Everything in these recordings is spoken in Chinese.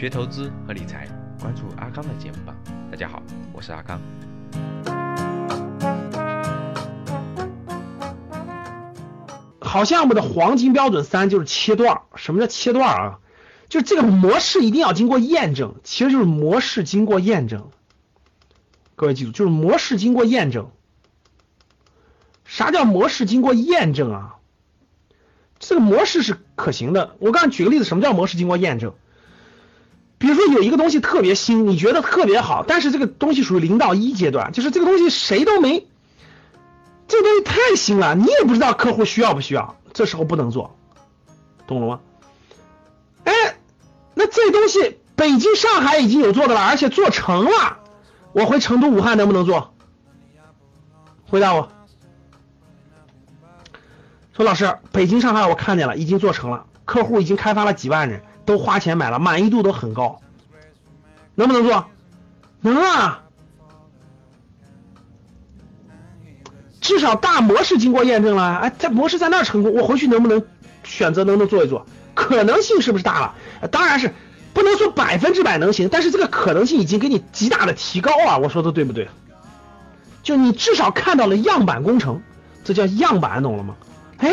学投资和理财，关注阿康的节目吧。大家好，我是阿康。好项目的黄金标准三就是切段。什么叫切段啊？就是这个模式一定要经过验证，其实就是模式经过验证。各位记住，就是模式经过验证。啥叫模式经过验证啊？这个模式是可行的。我刚才举个例子，什么叫模式经过验证？比如说有一个东西特别新，你觉得特别好，但是这个东西属于零到一阶段，就是这个东西谁都没，这个东西太新了，你也不知道客户需要不需要，这时候不能做，懂了吗？哎，那这东西北京、上海已经有做的了，而且做成了，我回成都、武汉能不能做？回答我。说老师，北京、上海我看见了，已经做成了，客户已经开发了几万人。都花钱买了，满意度都很高，能不能做？能啊，至少大模式经过验证了，哎，在模式在那儿成功，我回去能不能选择能不能做一做？可能性是不是大了？当然是不能说百分之百能行，但是这个可能性已经给你极大的提高了。我说的对不对？就你至少看到了样板工程，这叫样板，懂了吗？哎。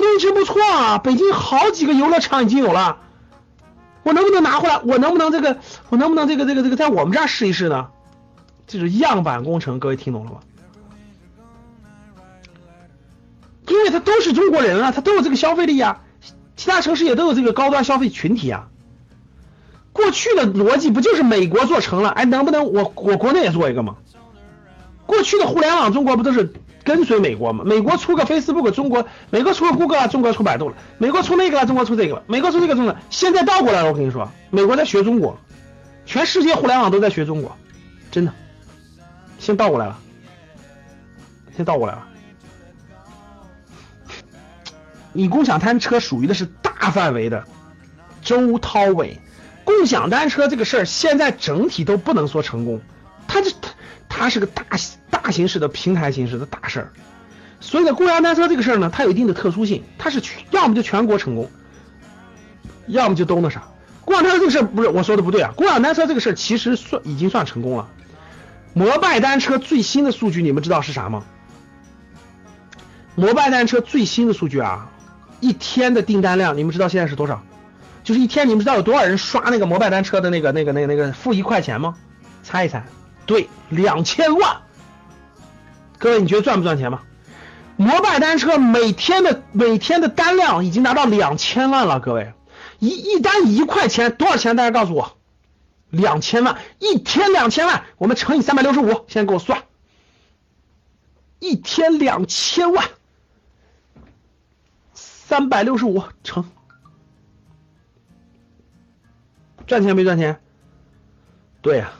东西真不错啊！北京好几个游乐场已经有了，我能不能拿回来？我能不能这个？我能不能这个这个这个在我们这儿试一试呢？这是样板工程，各位听懂了吗？因为他都是中国人啊，他都有这个消费力啊，其他城市也都有这个高端消费群体啊。过去的逻辑不就是美国做成了？哎，能不能我我国内也做一个吗？过去的互联网中国不都是？跟随美国嘛，美国出个 Facebook，中国美国出个谷歌，中国出百度了；美国出那个了，中国出这个了；美国出这个，中国现在倒过来了。我跟你说，美国在学中国，全世界互联网都在学中国，真的，先倒过来了，先倒过来了。你共享单车属于的是大范围的，周涛伟，共享单车这个事儿现在整体都不能说成功，它这它它是个大。大形式的平台形式的大事儿，所以呢，共享单车这个事儿呢，它有一定的特殊性，它是全要么就全国成功，要么就都那啥。共享单车这个事儿不是我说的不对啊，共享单车这个事儿其实算已经算成功了。摩拜单车最新的数据你们知道是啥吗？摩拜单车最新的数据啊，一天的订单量你们知道现在是多少？就是一天你们知道有多少人刷那个摩拜单车的那个那个那个那个付一块钱吗？猜一猜，对，两千万。各位，你觉得赚不赚钱吗？摩拜单车每天的每天的单量已经达到两千万了。各位，一一单一块钱多少钱？大家告诉我，两千万一天两千万，我们乘以三百六十五，现在给我算，一天两千万，三百六十五乘，赚钱没赚钱？对呀，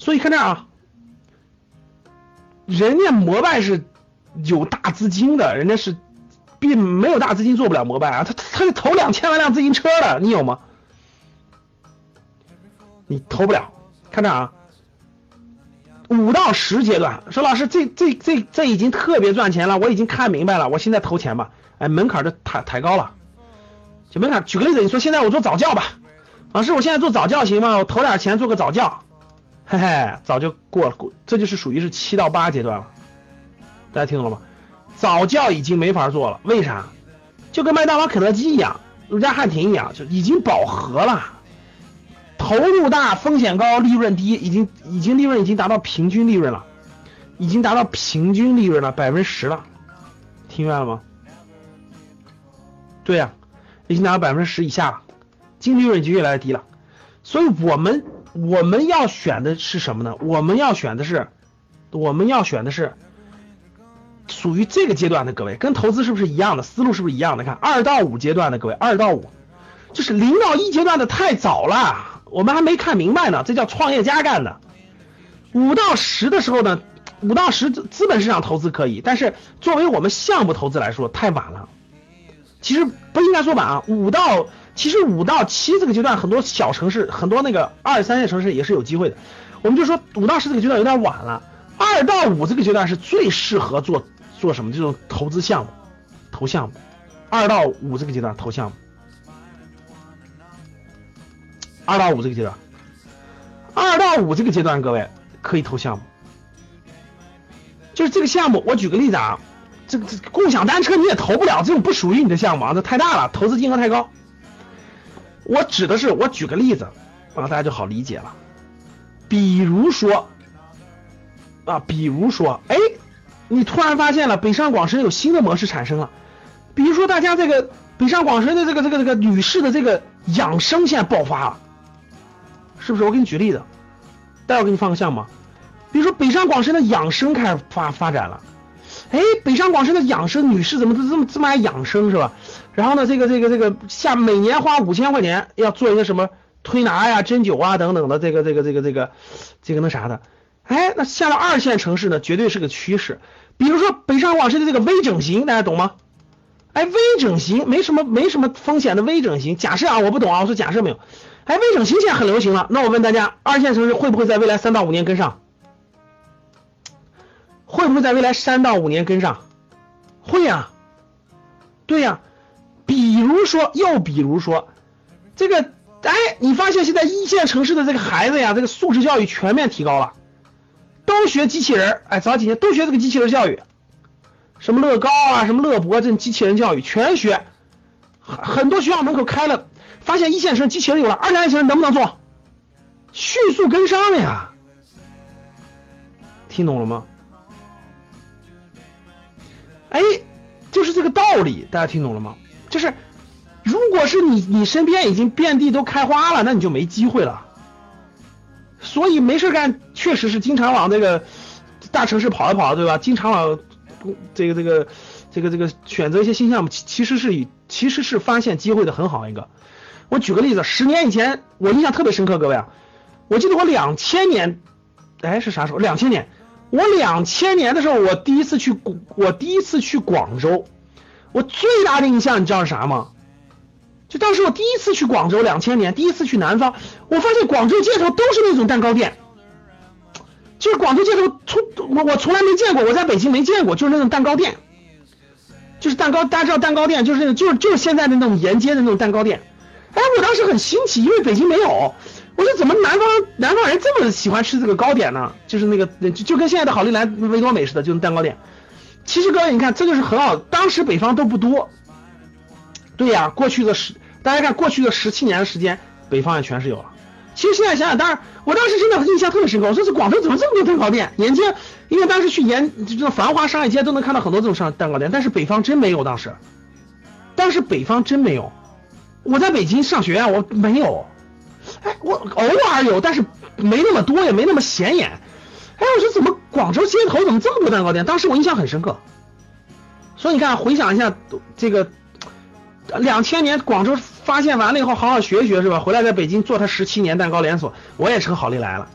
所以看这啊。人家摩拜是有大资金的，人家是并没有大资金做不了摩拜啊，他他投两千万辆自行车了，你有吗？你投不了。看这啊，五到十阶段，说老师这这这这已经特别赚钱了，我已经看明白了，我现在投钱吧。哎，门槛就抬抬高了，就门槛。举个例子，你说现在我做早教吧，老师我现在做早教行吗？我投点钱做个早教。嘿嘿，早就过了，这就是属于是七到八阶段了，大家听懂了吗？早教已经没法做了，为啥？就跟麦当劳、肯德基一样，如家汉庭一样，就已经饱和了，投入大，风险高，利润低，已经已经利润已经达到平均利润了，已经达到平均利润了百分之十了，听明白了吗？对呀，已经达到百分之十以下了，净利润就越来越低了，所以我们。我们要选的是什么呢？我们要选的是，我们要选的是属于这个阶段的各位，跟投资是不是一样的？思路是不是一样的？看二到五阶段的各位，二到五就是零到一阶段的太早了，我们还没看明白呢，这叫创业家干的。五到十的时候呢，五到十资本市场投资可以，但是作为我们项目投资来说太晚了。其实不应该说晚啊，五到。其实五到七这个阶段，很多小城市，很多那个二三线城市也是有机会的。我们就说五到十这个阶段有点晚了，二到五这个阶段是最适合做做什么这种投资项目，投项目。二到五这个阶段投项目，二到五这个阶段，二到五这个阶段，各位可以投项目。就是这个项目，我举个例子啊，这个这共享单车你也投不了，这种不属于你的项目啊，这太大了，投资金额太高。我指的是，我举个例子啊，大家就好理解了。比如说啊，比如说，哎，你突然发现了北上广深有新的模式产生了，比如说大家这个北上广深的这个这个这个女士的这个养生现在爆发了，是不是？我给你举例子，待会儿给你放个项目。比如说北上广深的养生开始发发展了，哎，北上广深的养生女士怎么都这么这么爱养生是吧？然后呢，这个这个这个下每年花五千块钱要做一个什么推拿呀、针灸啊等等的这个这个这个这个这个那啥的，哎，那下了二线城市呢，绝对是个趋势。比如说北上广深的这个微整形，大家懂吗？哎，微整形没什么没什么风险的微整形，假设啊，我不懂啊，我说假设没有。哎，微整形现在很流行了，那我问大家，二线城市会不会在未来三到五年跟上？会不会在未来三到五年跟上？会呀，对呀。比如说，又比如说，这个，哎，你发现现在一线城市的这个孩子呀，这个素质教育全面提高了，都学机器人哎，早几年都学这个机器人教育，什么乐高啊，什么乐博这种机器人教育全学，很很多学校门口开了，发现一线城市机器人有了，二线城市能不能做？迅速跟上了呀，听懂了吗？哎，就是这个道理，大家听懂了吗？就是，如果是你，你身边已经遍地都开花了，那你就没机会了。所以没事干，确实是经常往这个大城市跑一跑，对吧？经常往这个这个这个这个选择一些新项目，其实是以其实是发现机会的很好一个。我举个例子，十年以前我印象特别深刻，各位啊，我记得我两千年，哎是啥时候？两千年。我两千年的时候，我第一次去，我第一次去广州，我最大的印象你知道是啥吗？就当时我第一次去广州，两千年第一次去南方，我发现广州街头都是那种蛋糕店，就是广州街头从我我从来没见过，我在北京没见过，就是那种蛋糕店，就是蛋糕，大家知道蛋糕店就是那种就是就是现在的那种沿街的那种蛋糕店，哎，我当时很新奇，因为北京没有。我说怎么南方南方人这么喜欢吃这个糕点呢？就是那个就就跟现在的好利来维多美似的，就是蛋糕店。其实各位你看，这就是很好。当时北方都不多，对呀，过去的十大家看过去的十七年的时间，北方也全是有了。其实现在想想，当然我当时真的印象特别深刻。我说这广州怎么这么多蛋糕店？沿街，因为当时去沿这繁华商业街都能看到很多这种商蛋糕店，但是北方真没有当时。但是北方真没有。我在北京上学啊，我没有。哎，我偶尔有，但是没那么多，也没那么显眼。哎，我说怎么广州街头怎么这么多蛋糕店？当时我印象很深刻。所以你看，回想一下这个两千年广州发现完了以后，好好学学是吧？回来在北京做他十七年蛋糕连锁，我也成好利来了。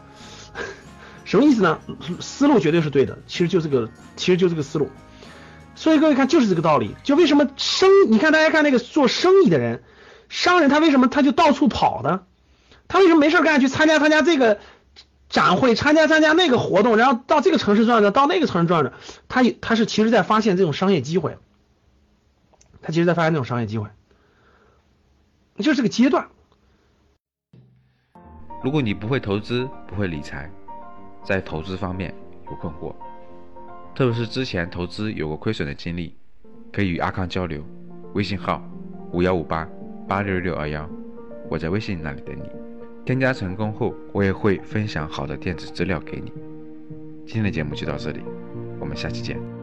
什么意思呢？思路绝对是对的，其实就这个，其实就这个思路。所以各位看，就是这个道理。就为什么生？你看大家看那个做生意的人，商人他为什么他就到处跑呢？他为什么没事干去参加参加这个展会，参加参加那个活动，然后到这个城市转转，到那个城市转转？他他是其实在发现这种商业机会，他其实在发现这种商业机会，就是个阶段。如果你不会投资，不会理财，在投资方面有困惑，特别是之前投资有过亏损的经历，可以与阿康交流，微信号五幺五八八六六二幺，我在微信那里等你。添加成功后，我也会分享好的电子资料给你。今天的节目就到这里，我们下期见。